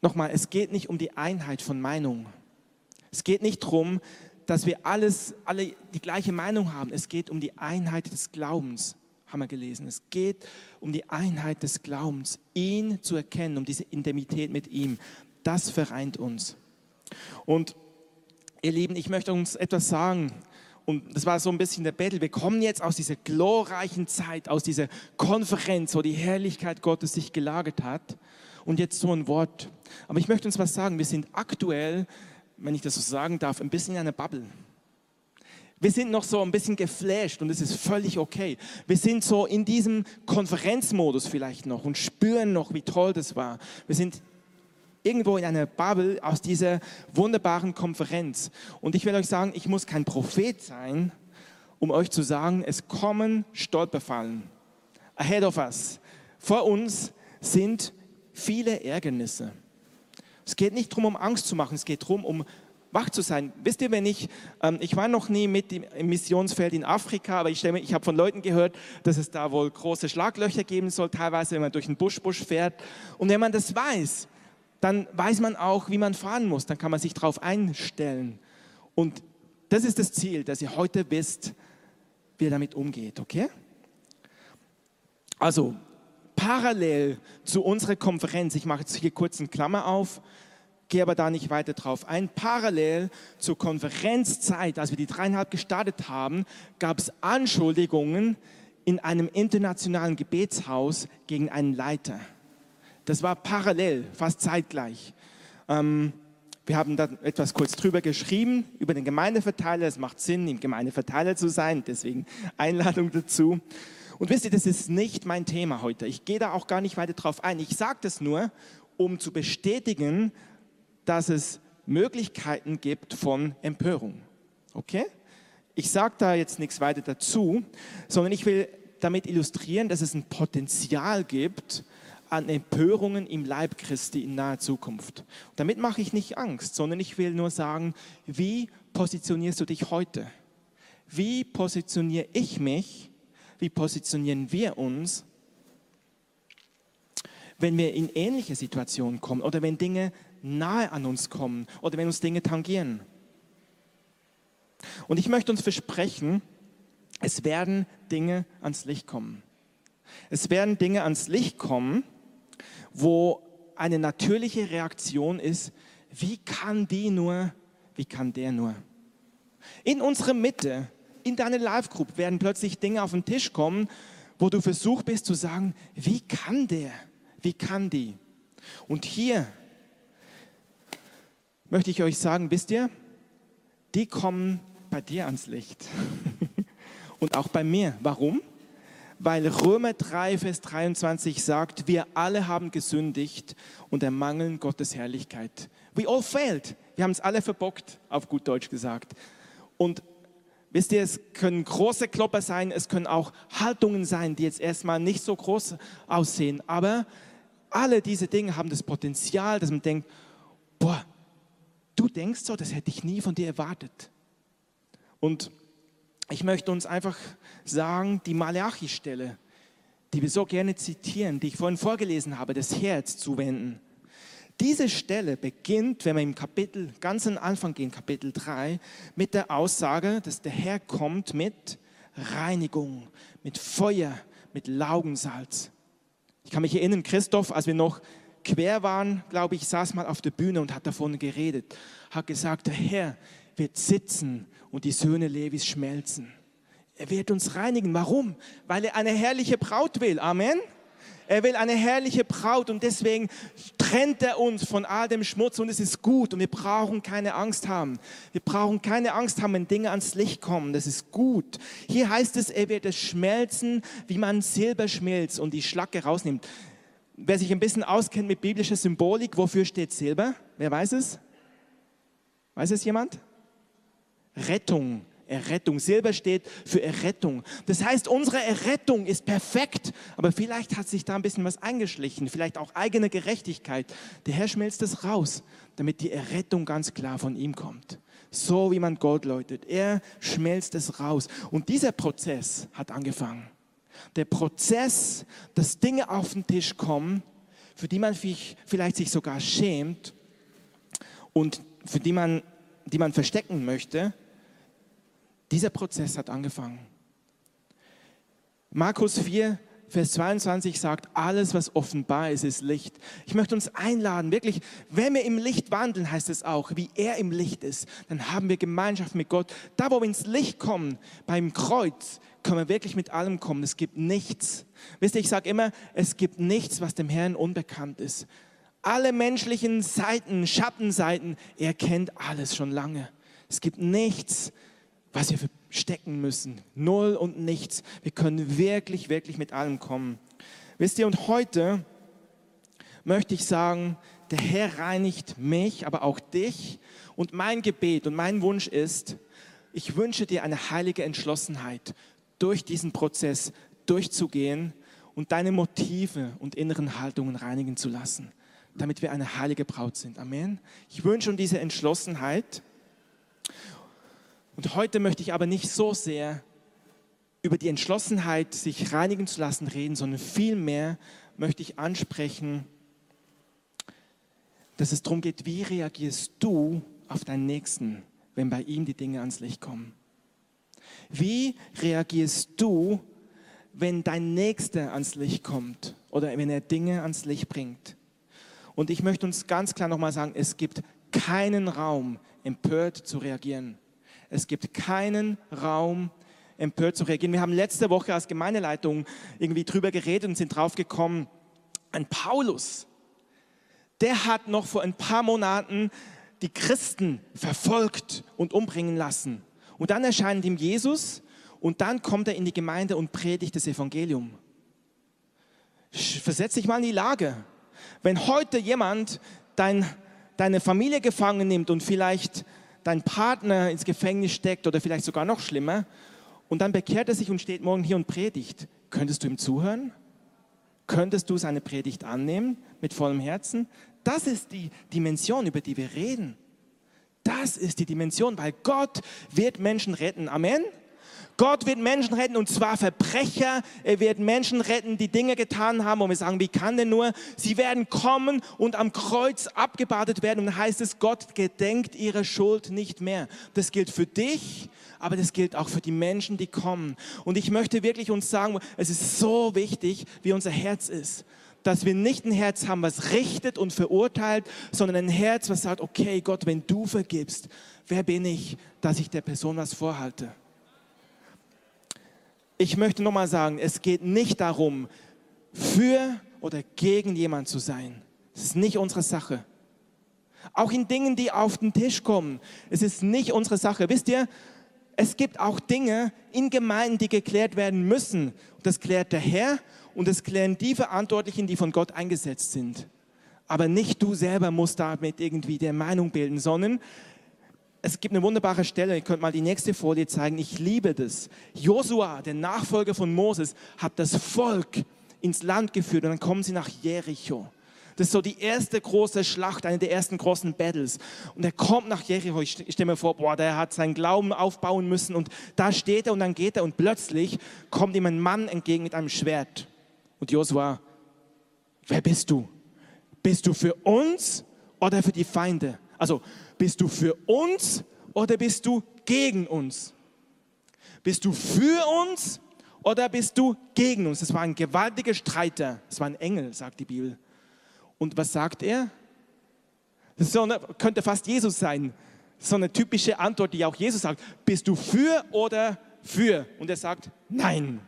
Nochmal, es geht nicht um die Einheit von Meinungen. Es geht nicht darum, dass wir alles, alle die gleiche Meinung haben. Es geht um die Einheit des Glaubens, haben wir gelesen. Es geht um die Einheit des Glaubens, ihn zu erkennen, um diese Intimität mit ihm. Das vereint uns. Und ihr Lieben, ich möchte uns etwas sagen. Und das war so ein bisschen der Battle. Wir kommen jetzt aus dieser glorreichen Zeit, aus dieser Konferenz, wo die Herrlichkeit Gottes sich gelagert hat. Und jetzt so ein Wort. Aber ich möchte uns was sagen. Wir sind aktuell wenn ich das so sagen darf, ein bisschen in einer Bubble. Wir sind noch so ein bisschen geflasht und es ist völlig okay. Wir sind so in diesem Konferenzmodus vielleicht noch und spüren noch, wie toll das war. Wir sind irgendwo in einer Bubble aus dieser wunderbaren Konferenz. Und ich will euch sagen, ich muss kein Prophet sein, um euch zu sagen, es kommen Stolperfallen. Ahead of us. Vor uns sind viele Ärgernisse. Es geht nicht darum, um Angst zu machen, es geht darum, um wach zu sein. Wisst ihr, wenn ich, ähm, ich war noch nie mit im Missionsfeld in Afrika, aber ich, ich habe von Leuten gehört, dass es da wohl große Schlaglöcher geben soll, teilweise, wenn man durch den Busch, Busch fährt. Und wenn man das weiß, dann weiß man auch, wie man fahren muss. Dann kann man sich darauf einstellen. Und das ist das Ziel, dass ihr heute wisst, wie ihr damit umgeht, okay? Also, parallel zu unserer Konferenz, ich mache jetzt hier kurz eine Klammer auf, gehe aber da nicht weiter drauf ein, parallel zur Konferenzzeit, als wir die dreieinhalb gestartet haben, gab es Anschuldigungen in einem internationalen Gebetshaus gegen einen Leiter. Das war parallel, fast zeitgleich. Ähm, wir haben da etwas kurz drüber geschrieben, über den Gemeindeverteiler. Es macht Sinn, im Gemeindeverteiler zu sein, deswegen Einladung dazu. Und wisst ihr, das ist nicht mein Thema heute. Ich gehe da auch gar nicht weiter drauf ein. Ich sage das nur, um zu bestätigen, dass es Möglichkeiten gibt von Empörung. Okay? Ich sage da jetzt nichts weiter dazu, sondern ich will damit illustrieren, dass es ein Potenzial gibt an Empörungen im Leib Christi in naher Zukunft. Damit mache ich nicht Angst, sondern ich will nur sagen, wie positionierst du dich heute? Wie positioniere ich mich wie positionieren wir uns, wenn wir in ähnliche Situationen kommen oder wenn Dinge nahe an uns kommen oder wenn uns Dinge tangieren. Und ich möchte uns versprechen, es werden Dinge ans Licht kommen. Es werden Dinge ans Licht kommen, wo eine natürliche Reaktion ist, wie kann die nur, wie kann der nur. In unserer Mitte in deine Live-Group werden plötzlich Dinge auf den Tisch kommen, wo du versucht bist zu sagen, wie kann der, wie kann die? Und hier möchte ich euch sagen, wisst ihr, die kommen bei dir ans Licht. (laughs) Und auch bei mir. Warum? Weil Römer 3, Vers 23 sagt, wir alle haben gesündigt und ermangeln Gottes Herrlichkeit. We all failed. Wir haben es alle verbockt, auf gut Deutsch gesagt. Und Wisst ihr, es können große Klopper sein, es können auch Haltungen sein, die jetzt erstmal nicht so groß aussehen, aber alle diese Dinge haben das Potenzial, dass man denkt, boah, du denkst so, das hätte ich nie von dir erwartet. Und ich möchte uns einfach sagen, die Malachi-Stelle, die wir so gerne zitieren, die ich vorhin vorgelesen habe, das Herz zuwenden. Diese Stelle beginnt, wenn wir im Kapitel, ganz am Anfang gehen, Kapitel 3, mit der Aussage, dass der Herr kommt mit Reinigung, mit Feuer, mit Laugensalz. Ich kann mich erinnern, Christoph, als wir noch quer waren, glaube ich, saß mal auf der Bühne und hat davon geredet, hat gesagt, der Herr wird sitzen und die Söhne Levis schmelzen. Er wird uns reinigen. Warum? Weil er eine herrliche Braut will. Amen. Er will eine herrliche Braut und deswegen trennt er uns von all dem Schmutz und es ist gut und wir brauchen keine Angst haben. Wir brauchen keine Angst haben, wenn Dinge ans Licht kommen. Das ist gut. Hier heißt es, er wird es schmelzen, wie man Silber schmilzt und die Schlacke rausnimmt. Wer sich ein bisschen auskennt mit biblischer Symbolik, wofür steht Silber? Wer weiß es? Weiß es jemand? Rettung. Errettung. Silber steht für Errettung. Das heißt, unsere Errettung ist perfekt, aber vielleicht hat sich da ein bisschen was eingeschlichen, vielleicht auch eigene Gerechtigkeit. Der Herr schmilzt es raus, damit die Errettung ganz klar von ihm kommt. So wie man Gott läutet. Er schmelzt es raus. Und dieser Prozess hat angefangen. Der Prozess, dass Dinge auf den Tisch kommen, für die man vielleicht sich sogar schämt und für die man, die man verstecken möchte, dieser Prozess hat angefangen. Markus 4, Vers 22 sagt, alles, was offenbar ist, ist Licht. Ich möchte uns einladen, wirklich, wenn wir im Licht wandeln, heißt es auch, wie er im Licht ist, dann haben wir Gemeinschaft mit Gott. Da, wo wir ins Licht kommen, beim Kreuz, können wir wirklich mit allem kommen. Es gibt nichts. Wisst ihr, ich sage immer, es gibt nichts, was dem Herrn unbekannt ist. Alle menschlichen Seiten, Schattenseiten, er kennt alles schon lange. Es gibt nichts, was wir verstecken müssen. Null und nichts. Wir können wirklich, wirklich mit allem kommen. Wisst ihr, und heute möchte ich sagen, der Herr reinigt mich, aber auch dich. Und mein Gebet und mein Wunsch ist, ich wünsche dir eine heilige Entschlossenheit, durch diesen Prozess durchzugehen und deine Motive und inneren Haltungen reinigen zu lassen, damit wir eine heilige Braut sind. Amen. Ich wünsche uns diese Entschlossenheit. Und heute möchte ich aber nicht so sehr über die Entschlossenheit, sich reinigen zu lassen, reden, sondern vielmehr möchte ich ansprechen, dass es darum geht, wie reagierst du auf deinen Nächsten, wenn bei ihm die Dinge ans Licht kommen? Wie reagierst du, wenn dein Nächster ans Licht kommt oder wenn er Dinge ans Licht bringt? Und ich möchte uns ganz klar nochmal sagen, es gibt keinen Raum, empört zu reagieren. Es gibt keinen Raum, empört zu reagieren. Wir haben letzte Woche als Gemeindeleitung irgendwie drüber geredet und sind drauf gekommen, ein Paulus, der hat noch vor ein paar Monaten die Christen verfolgt und umbringen lassen. Und dann erscheint ihm Jesus und dann kommt er in die Gemeinde und predigt das Evangelium. Versetz dich mal in die Lage. Wenn heute jemand dein, deine Familie gefangen nimmt und vielleicht dein Partner ins Gefängnis steckt oder vielleicht sogar noch schlimmer und dann bekehrt er sich und steht morgen hier und predigt, könntest du ihm zuhören? Könntest du seine Predigt annehmen mit vollem Herzen? Das ist die Dimension, über die wir reden. Das ist die Dimension, weil Gott wird Menschen retten. Amen. Gott wird Menschen retten und zwar Verbrecher. Er wird Menschen retten, die Dinge getan haben, wo wir sagen, wie kann denn nur? Sie werden kommen und am Kreuz abgebadet werden. Und dann heißt es, Gott gedenkt ihre Schuld nicht mehr. Das gilt für dich, aber das gilt auch für die Menschen, die kommen. Und ich möchte wirklich uns sagen, es ist so wichtig, wie unser Herz ist dass wir nicht ein Herz haben, was richtet und verurteilt, sondern ein Herz, was sagt, okay Gott, wenn du vergibst, wer bin ich, dass ich der Person was vorhalte? Ich möchte nochmal sagen, es geht nicht darum, für oder gegen jemand zu sein. Das ist nicht unsere Sache. Auch in Dingen, die auf den Tisch kommen, es ist nicht unsere Sache. Wisst ihr, es gibt auch Dinge in Gemeinden, die geklärt werden müssen. Das klärt der Herr und das klären die Verantwortlichen, die von Gott eingesetzt sind. Aber nicht du selber musst damit irgendwie der Meinung bilden, sondern es gibt eine wunderbare Stelle, ihr könnt mal die nächste Folie zeigen. Ich liebe das. Josua, der Nachfolger von Moses, hat das Volk ins Land geführt und dann kommen sie nach Jericho. Das ist so die erste große Schlacht, eine der ersten großen Battles. Und er kommt nach Jericho. Ich stelle mir vor, boah, der hat seinen Glauben aufbauen müssen. Und da steht er und dann geht er und plötzlich kommt ihm ein Mann entgegen mit einem Schwert. Und Josua, wer bist du? Bist du für uns oder für die Feinde? Also bist du für uns oder bist du gegen uns? Bist du für uns oder bist du gegen uns? Das war ein gewaltiger Streiter. Das war ein Engel, sagt die Bibel. Und was sagt er? Das eine, könnte fast Jesus sein. So eine typische Antwort, die auch Jesus sagt. Bist du für oder für? Und er sagt, nein.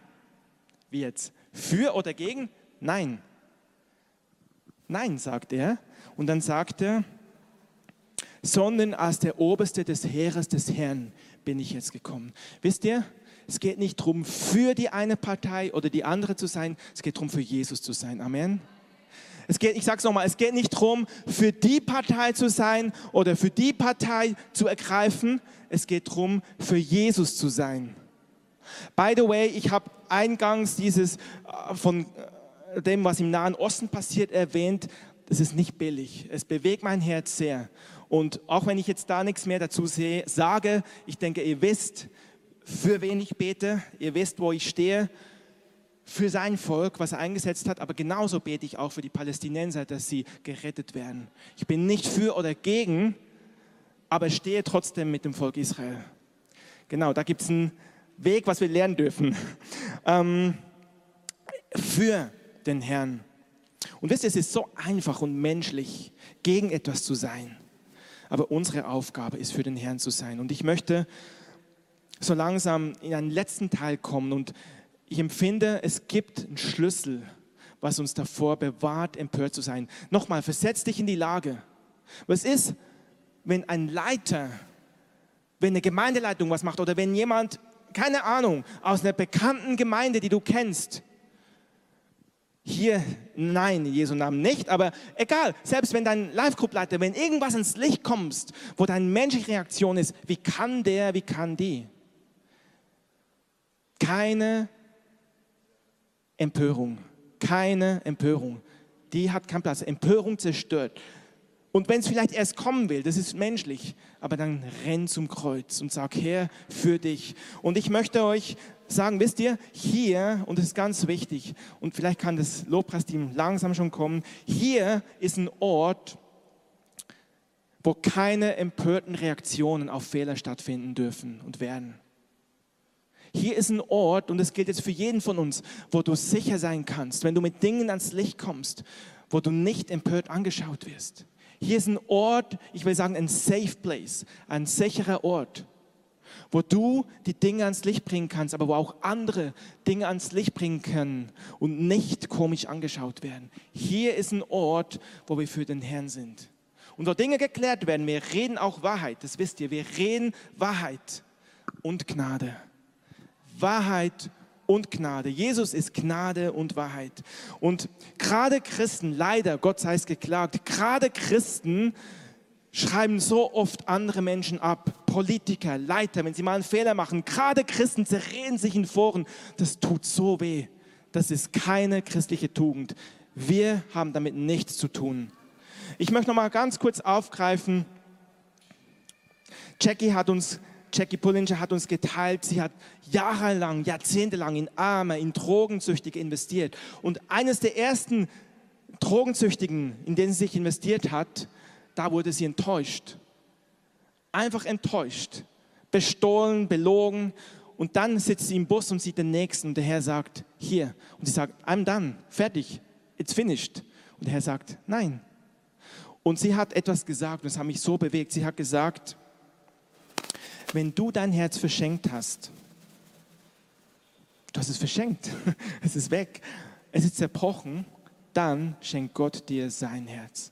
Wie jetzt? Für oder gegen? Nein. Nein, sagt er. Und dann sagt er, sondern als der Oberste des Heeres des Herrn bin ich jetzt gekommen. Wisst ihr, es geht nicht darum, für die eine Partei oder die andere zu sein, es geht darum, für Jesus zu sein. Amen. Es geht, ich sage es nochmal, es geht nicht darum, für die Partei zu sein oder für die Partei zu ergreifen. Es geht darum, für Jesus zu sein. By the way, ich habe eingangs dieses äh, von äh, dem, was im Nahen Osten passiert, erwähnt. Das ist nicht billig. Es bewegt mein Herz sehr. Und auch wenn ich jetzt da nichts mehr dazu sehe, sage, ich denke, ihr wisst, für wen ich bete, ihr wisst, wo ich stehe, für sein Volk, was er eingesetzt hat, aber genauso bete ich auch für die Palästinenser, dass sie gerettet werden. Ich bin nicht für oder gegen, aber stehe trotzdem mit dem Volk Israel. Genau, da gibt es einen Weg, was wir lernen dürfen. (laughs) Ähm, für den Herrn. Und wisst ihr, es ist so einfach und menschlich, gegen etwas zu sein. Aber unsere Aufgabe ist, für den Herrn zu sein. Und ich möchte so langsam in einen letzten Teil kommen und ich empfinde, es gibt einen Schlüssel, was uns davor bewahrt, empört zu sein. Nochmal, versetz dich in die Lage. Was ist, wenn ein Leiter, wenn eine Gemeindeleitung was macht oder wenn jemand, keine Ahnung, aus einer bekannten Gemeinde, die du kennst, hier, nein, in Jesu Namen nicht, aber egal, selbst wenn dein Live-Group-Leiter, wenn irgendwas ins Licht kommst, wo deine menschliche Reaktion ist, wie kann der, wie kann die? Keine Empörung. Keine Empörung. Die hat keinen Platz. Empörung zerstört. Und wenn es vielleicht erst kommen will, das ist menschlich, aber dann renn zum Kreuz und sag, Herr, für dich. Und ich möchte euch sagen, wisst ihr, hier, und das ist ganz wichtig, und vielleicht kann das Lobpreisteam langsam schon kommen, hier ist ein Ort, wo keine empörten Reaktionen auf Fehler stattfinden dürfen und werden. Hier ist ein Ort, und das gilt jetzt für jeden von uns, wo du sicher sein kannst, wenn du mit Dingen ans Licht kommst, wo du nicht empört angeschaut wirst. Hier ist ein Ort, ich will sagen, ein safe place, ein sicherer Ort, wo du die Dinge ans Licht bringen kannst, aber wo auch andere Dinge ans Licht bringen können und nicht komisch angeschaut werden. Hier ist ein Ort, wo wir für den Herrn sind. Und wo Dinge geklärt werden, wir reden auch Wahrheit, das wisst ihr, wir reden Wahrheit und Gnade. Wahrheit und Gnade. Jesus ist Gnade und Wahrheit. Und gerade Christen, leider, Gott sei es geklagt, gerade Christen schreiben so oft andere Menschen ab. Politiker, Leiter, wenn sie mal einen Fehler machen. Gerade Christen zerreden sich in Foren. Das tut so weh. Das ist keine christliche Tugend. Wir haben damit nichts zu tun. Ich möchte noch mal ganz kurz aufgreifen. Jackie hat uns Jackie Pullinger hat uns geteilt, sie hat jahrelang, jahrzehntelang in Arme, in Drogensüchtige investiert. Und eines der ersten Drogensüchtigen, in denen sie sich investiert hat, da wurde sie enttäuscht. Einfach enttäuscht. Bestohlen, belogen. Und dann sitzt sie im Bus und sieht den Nächsten und der Herr sagt, hier. Und sie sagt, I'm done, fertig, it's finished. Und der Herr sagt, nein. Und sie hat etwas gesagt und das hat mich so bewegt. Sie hat gesagt, wenn du dein Herz verschenkt hast, du hast es verschenkt, (laughs) es ist weg, es ist zerbrochen, dann schenkt Gott dir sein Herz.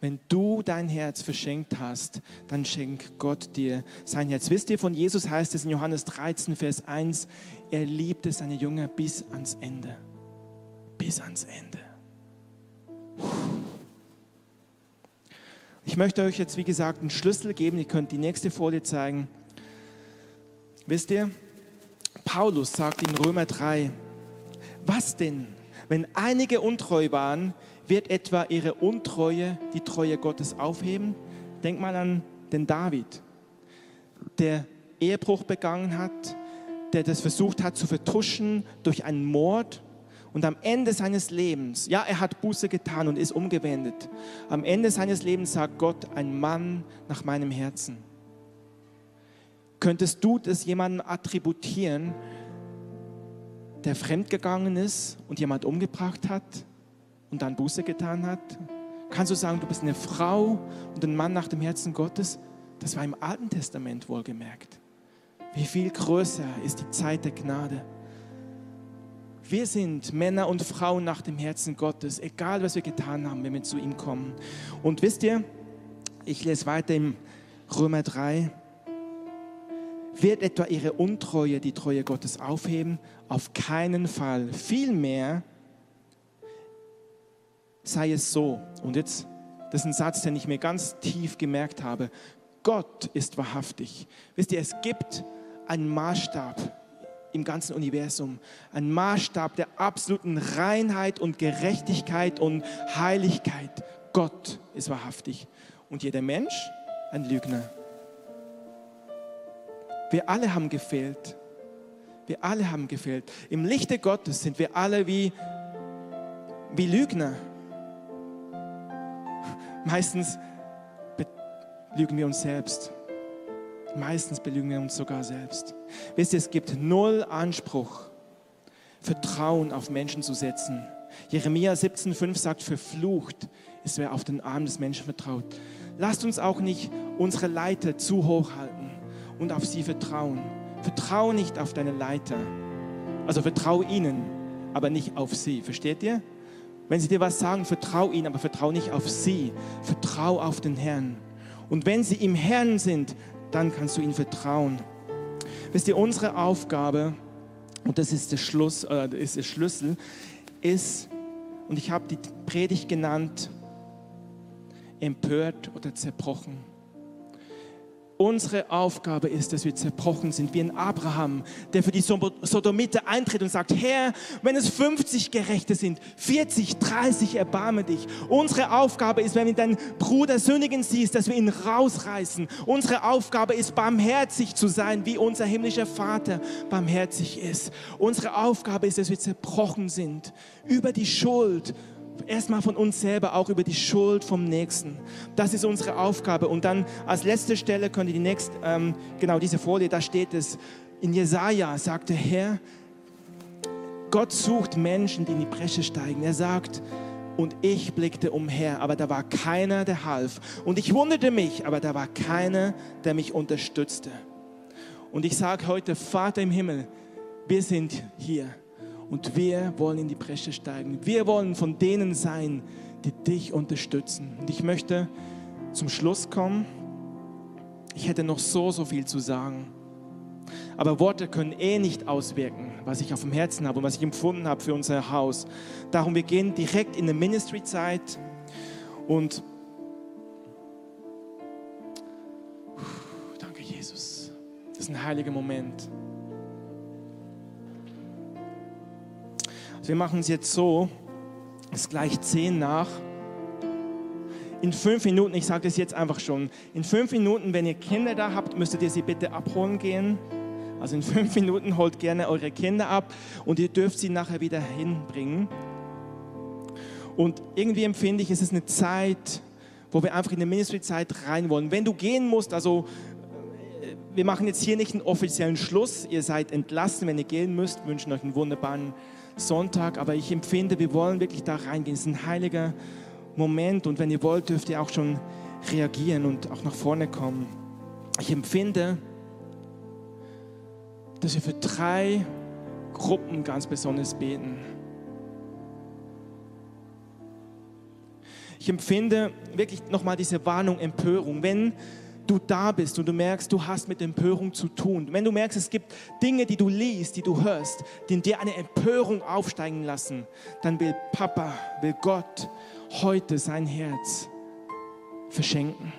Wenn du dein Herz verschenkt hast, dann schenkt Gott dir sein Herz. Wisst ihr, von Jesus heißt es in Johannes 13, Vers 1, er liebte seine Jünger bis ans Ende. Bis ans Ende. Ich möchte euch jetzt, wie gesagt, einen Schlüssel geben. Ihr könnt die nächste Folie zeigen. Wisst ihr, Paulus sagt in Römer 3, was denn, wenn einige untreu waren, wird etwa ihre Untreue die Treue Gottes aufheben? Denk mal an den David, der Ehebruch begangen hat, der das versucht hat zu vertuschen durch einen Mord und am Ende seines Lebens, ja, er hat Buße getan und ist umgewendet. Am Ende seines Lebens sagt Gott, ein Mann nach meinem Herzen. Könntest du das jemandem attributieren, der fremdgegangen ist und jemand umgebracht hat und dann Buße getan hat? Kannst du sagen, du bist eine Frau und ein Mann nach dem Herzen Gottes? Das war im Alten Testament wohlgemerkt. Wie viel größer ist die Zeit der Gnade? Wir sind Männer und Frauen nach dem Herzen Gottes, egal was wir getan haben, wenn wir zu ihm kommen. Und wisst ihr, ich lese weiter im Römer 3. Wird etwa ihre Untreue die Treue Gottes aufheben? Auf keinen Fall. Vielmehr, sei es so. Und jetzt, das ist ein Satz, den ich mir ganz tief gemerkt habe. Gott ist wahrhaftig. Wisst ihr, es gibt einen Maßstab im ganzen Universum. Ein Maßstab der absoluten Reinheit und Gerechtigkeit und Heiligkeit. Gott ist wahrhaftig. Und jeder Mensch ein Lügner. Wir alle haben gefehlt. Wir alle haben gefehlt. Im Lichte Gottes sind wir alle wie, wie Lügner. Meistens lügen wir uns selbst. Meistens belügen wir uns sogar selbst. Wisst ihr, es gibt null Anspruch, Vertrauen auf Menschen zu setzen. Jeremia 17,5 sagt, verflucht ist, wer auf den Arm des Menschen vertraut. Lasst uns auch nicht unsere Leiter zu hoch halten und auf sie vertrauen. Vertrau nicht auf deine Leiter. Also vertrau ihnen, aber nicht auf sie. Versteht ihr? Wenn sie dir was sagen, vertrau ihnen, aber vertrau nicht auf sie. Vertrau auf den Herrn. Und wenn sie im Herrn sind, dann kannst du ihnen vertrauen. Wisst ihr, unsere Aufgabe, und das ist der Schluss, äh, ist der Schlüssel, ist, und ich habe die Predigt genannt, empört oder zerbrochen. Unsere Aufgabe ist, dass wir zerbrochen sind, wie ein Abraham, der für die Sodomite eintritt und sagt, Herr, wenn es 50 Gerechte sind, 40, 30, erbarme dich. Unsere Aufgabe ist, wenn wir deinen Bruder sündigen siehst, dass wir ihn rausreißen. Unsere Aufgabe ist, barmherzig zu sein, wie unser himmlischer Vater barmherzig ist. Unsere Aufgabe ist, dass wir zerbrochen sind über die Schuld, erstmal von uns selber, auch über die Schuld vom Nächsten. Das ist unsere Aufgabe. Und dann als letzte Stelle könnt ihr die nächste, ähm, genau diese Folie, da steht es, in Jesaja sagt der Herr, Gott sucht Menschen, die in die Bresche steigen. Er sagt, und ich blickte umher, aber da war keiner, der half. Und ich wunderte mich, aber da war keiner, der mich unterstützte. Und ich sage heute, Vater im Himmel, wir sind hier und wir wollen in die Bresche steigen. Wir wollen von denen sein, die dich unterstützen. Und ich möchte zum Schluss kommen. Ich hätte noch so, so viel zu sagen. Aber Worte können eh nicht auswirken, was ich auf dem Herzen habe und was ich empfunden habe für unser Haus. Darum, wir gehen direkt in eine Ministry-Zeit und danke Jesus. Das ist ein heiliger Moment. Wir machen es jetzt so, es ist gleich zehn nach. In fünf Minuten, ich sage das jetzt einfach schon, in fünf Minuten, wenn ihr Kinder da habt, müsstet ihr sie bitte abholen gehen. Also in fünf Minuten holt gerne eure Kinder ab und ihr dürft sie nachher wieder hinbringen. Und irgendwie empfinde ich, es ist eine Zeit, wo wir einfach in die Ministry-Zeit rein wollen. Wenn du gehen musst, also äh, wir machen jetzt hier nicht einen offiziellen Schluss, ihr seid entlassen, wenn ihr gehen müsst, wünschen euch einen wunderbaren Sonntag, aber ich empfinde, wir wollen wirklich da reingehen. Es ist ein heiliger Moment und wenn ihr wollt, dürft ihr auch schon reagieren und auch nach vorne kommen. Ich empfinde, dass wir für drei Gruppen ganz besonders beten. Ich empfinde wirklich nochmal diese Warnung, Empörung. Wenn du da bist und du merkst, du hast mit Empörung zu tun, wenn du merkst, es gibt Dinge, die du liest, die du hörst, die in dir eine Empörung aufsteigen lassen, dann will Papa, will Gott heute sein Herz verschenken.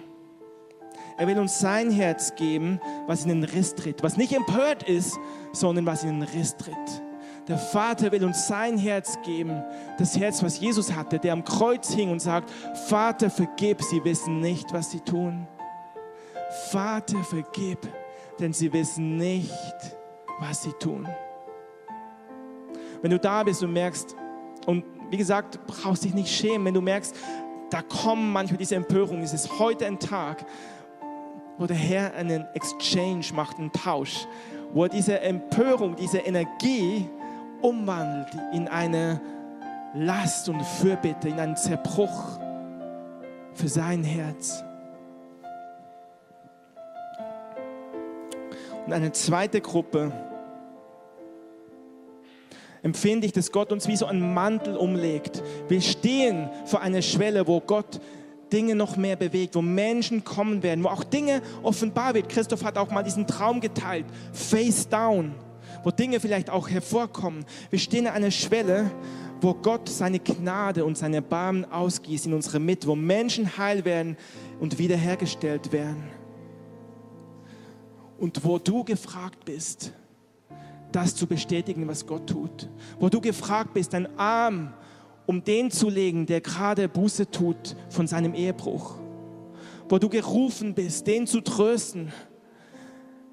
Er will uns sein Herz geben, was in den Riss tritt, was nicht empört ist, sondern was in den Riss tritt. Der Vater will uns sein Herz geben, das Herz, was Jesus hatte, der am Kreuz hing und sagt, Vater, vergib, sie wissen nicht, was sie tun. Vater, vergib, denn sie wissen nicht, was sie tun. Wenn du da bist und merkst, und wie gesagt, brauchst dich nicht schämen, wenn du merkst, da kommen manchmal diese Empörungen, es ist heute ein Tag, wo der Herr einen Exchange macht, einen Tausch, wo er diese Empörung, diese Energie umwandelt in eine Last und Fürbitte, in einen Zerbruch für sein Herz. Und eine zweite Gruppe empfinde ich, dass Gott uns wie so einen Mantel umlegt. Wir stehen vor einer Schwelle, wo Gott Dinge noch mehr bewegt, wo Menschen kommen werden, wo auch Dinge offenbar wird. Christoph hat auch mal diesen Traum geteilt, face down, wo Dinge vielleicht auch hervorkommen. Wir stehen an einer Schwelle, wo Gott seine Gnade und seine Erbarmen ausgießt in unsere Mitte, wo Menschen heil werden und wiederhergestellt werden. Und wo du gefragt bist, das zu bestätigen, was Gott tut. Wo du gefragt bist, deinen Arm um den zu legen, der gerade Buße tut von seinem Ehebruch. Wo du gerufen bist, den zu trösten,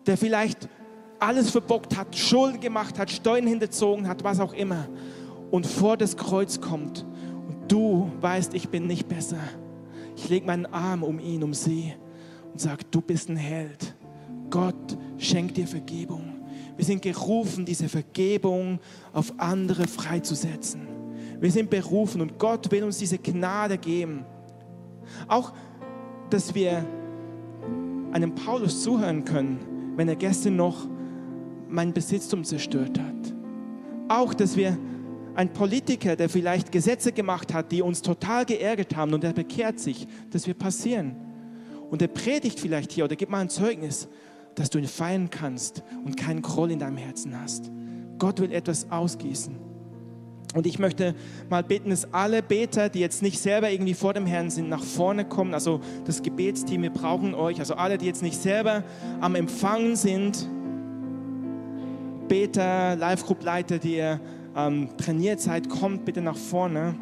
der vielleicht alles verbockt hat, Schuld gemacht hat, Steuern hinterzogen hat, was auch immer, und vor das Kreuz kommt und du weißt, ich bin nicht besser. Ich lege meinen Arm um ihn, um sie und sage, du bist ein Held. Gott schenkt dir Vergebung. Wir sind gerufen, diese Vergebung auf andere freizusetzen. Wir sind berufen und Gott will uns diese Gnade geben. Auch, dass wir einem Paulus zuhören können, wenn er gestern noch mein Besitztum zerstört hat. Auch, dass wir ein Politiker, der vielleicht Gesetze gemacht hat, die uns total geärgert haben und er bekehrt sich, dass wir passieren. Und er predigt vielleicht hier oder gibt mal ein Zeugnis, dass du ihn feiern kannst und keinen Groll in deinem Herzen hast. Gott will etwas ausgießen. Und ich möchte mal bitten, dass alle Beter, die jetzt nicht selber irgendwie vor dem Herrn sind, nach vorne kommen. Also das Gebetsteam, wir brauchen euch. Also alle, die jetzt nicht selber am Empfangen sind, Beter, Live-Group-Leiter, die ihr ähm, trainiert seid, kommt bitte nach vorne.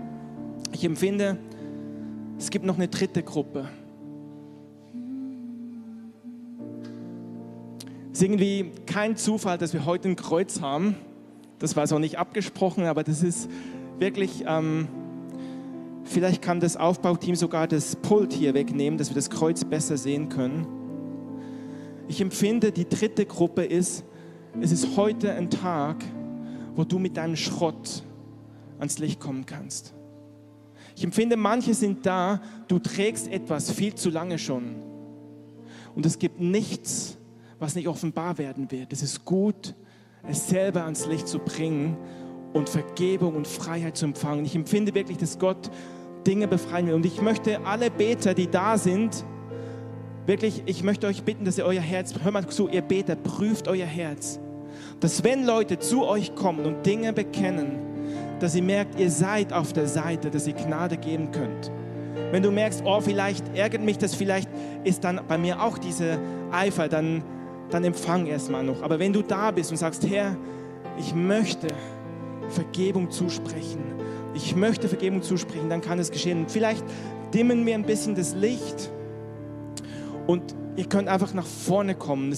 Ich empfinde, es gibt noch eine dritte Gruppe. Ist irgendwie kein Zufall, dass wir heute ein Kreuz haben. Das war so nicht abgesprochen, aber das ist wirklich, ähm, vielleicht kann das Aufbauteam sogar das Pult hier wegnehmen, dass wir das Kreuz besser sehen können. Ich empfinde, die dritte Gruppe ist, es ist heute ein Tag, wo du mit deinem Schrott ans Licht kommen kannst. Ich empfinde, manche sind da, du trägst etwas viel zu lange schon. Und es gibt nichts, was nicht offenbar werden wird. Es ist gut, es selber ans Licht zu bringen und Vergebung und Freiheit zu empfangen. Ich empfinde wirklich, dass Gott Dinge befreien will. Und ich möchte alle Beter, die da sind, wirklich, ich möchte euch bitten, dass ihr euer Herz, hör mal zu, ihr Beter, prüft euer Herz. Dass wenn Leute zu euch kommen und Dinge bekennen, dass ihr merkt, ihr seid auf der Seite, dass ihr Gnade geben könnt. Wenn du merkst, oh, vielleicht ärgert mich das, vielleicht ist dann bei mir auch diese Eifer, dann dann empfang erstmal noch. Aber wenn du da bist und sagst, Herr, ich möchte Vergebung zusprechen, ich möchte Vergebung zusprechen, dann kann es geschehen. Und vielleicht dimmen wir ein bisschen das Licht und ihr könnt einfach nach vorne kommen.